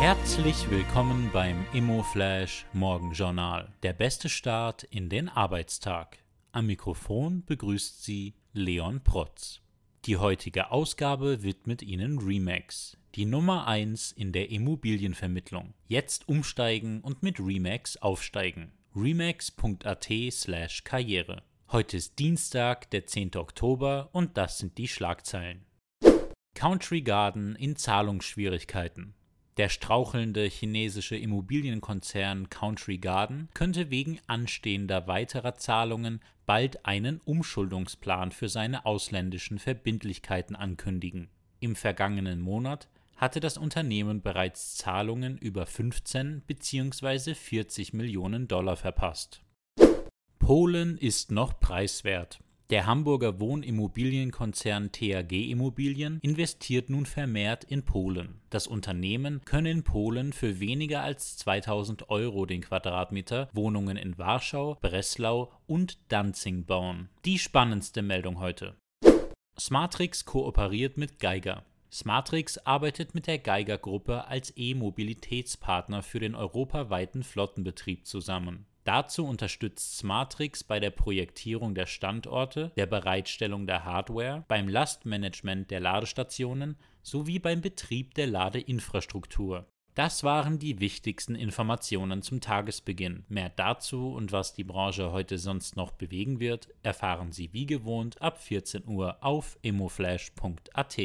Herzlich willkommen beim ImmoFlash Morgenjournal. Der beste Start in den Arbeitstag. Am Mikrofon begrüßt Sie Leon Protz. Die heutige Ausgabe widmet Ihnen Remax, die Nummer 1 in der Immobilienvermittlung. Jetzt umsteigen und mit Remax aufsteigen. Remax.at slash Karriere. Heute ist Dienstag, der 10. Oktober und das sind die Schlagzeilen. Country Garden in Zahlungsschwierigkeiten. Der strauchelnde chinesische Immobilienkonzern Country Garden könnte wegen anstehender weiterer Zahlungen bald einen Umschuldungsplan für seine ausländischen Verbindlichkeiten ankündigen. Im vergangenen Monat hatte das Unternehmen bereits Zahlungen über 15 bzw. 40 Millionen Dollar verpasst. Polen ist noch preiswert. Der Hamburger Wohnimmobilienkonzern TAG Immobilien investiert nun vermehrt in Polen. Das Unternehmen könne in Polen für weniger als 2000 Euro den Quadratmeter Wohnungen in Warschau, Breslau und Danzig bauen. Die spannendste Meldung heute. Smartrix kooperiert mit Geiger. Smartrix arbeitet mit der Geiger Gruppe als E-Mobilitätspartner für den europaweiten Flottenbetrieb zusammen. Dazu unterstützt Smartrix bei der Projektierung der Standorte, der Bereitstellung der Hardware, beim Lastmanagement der Ladestationen sowie beim Betrieb der Ladeinfrastruktur. Das waren die wichtigsten Informationen zum Tagesbeginn. Mehr dazu und was die Branche heute sonst noch bewegen wird, erfahren Sie wie gewohnt ab 14 Uhr auf immoflash.at.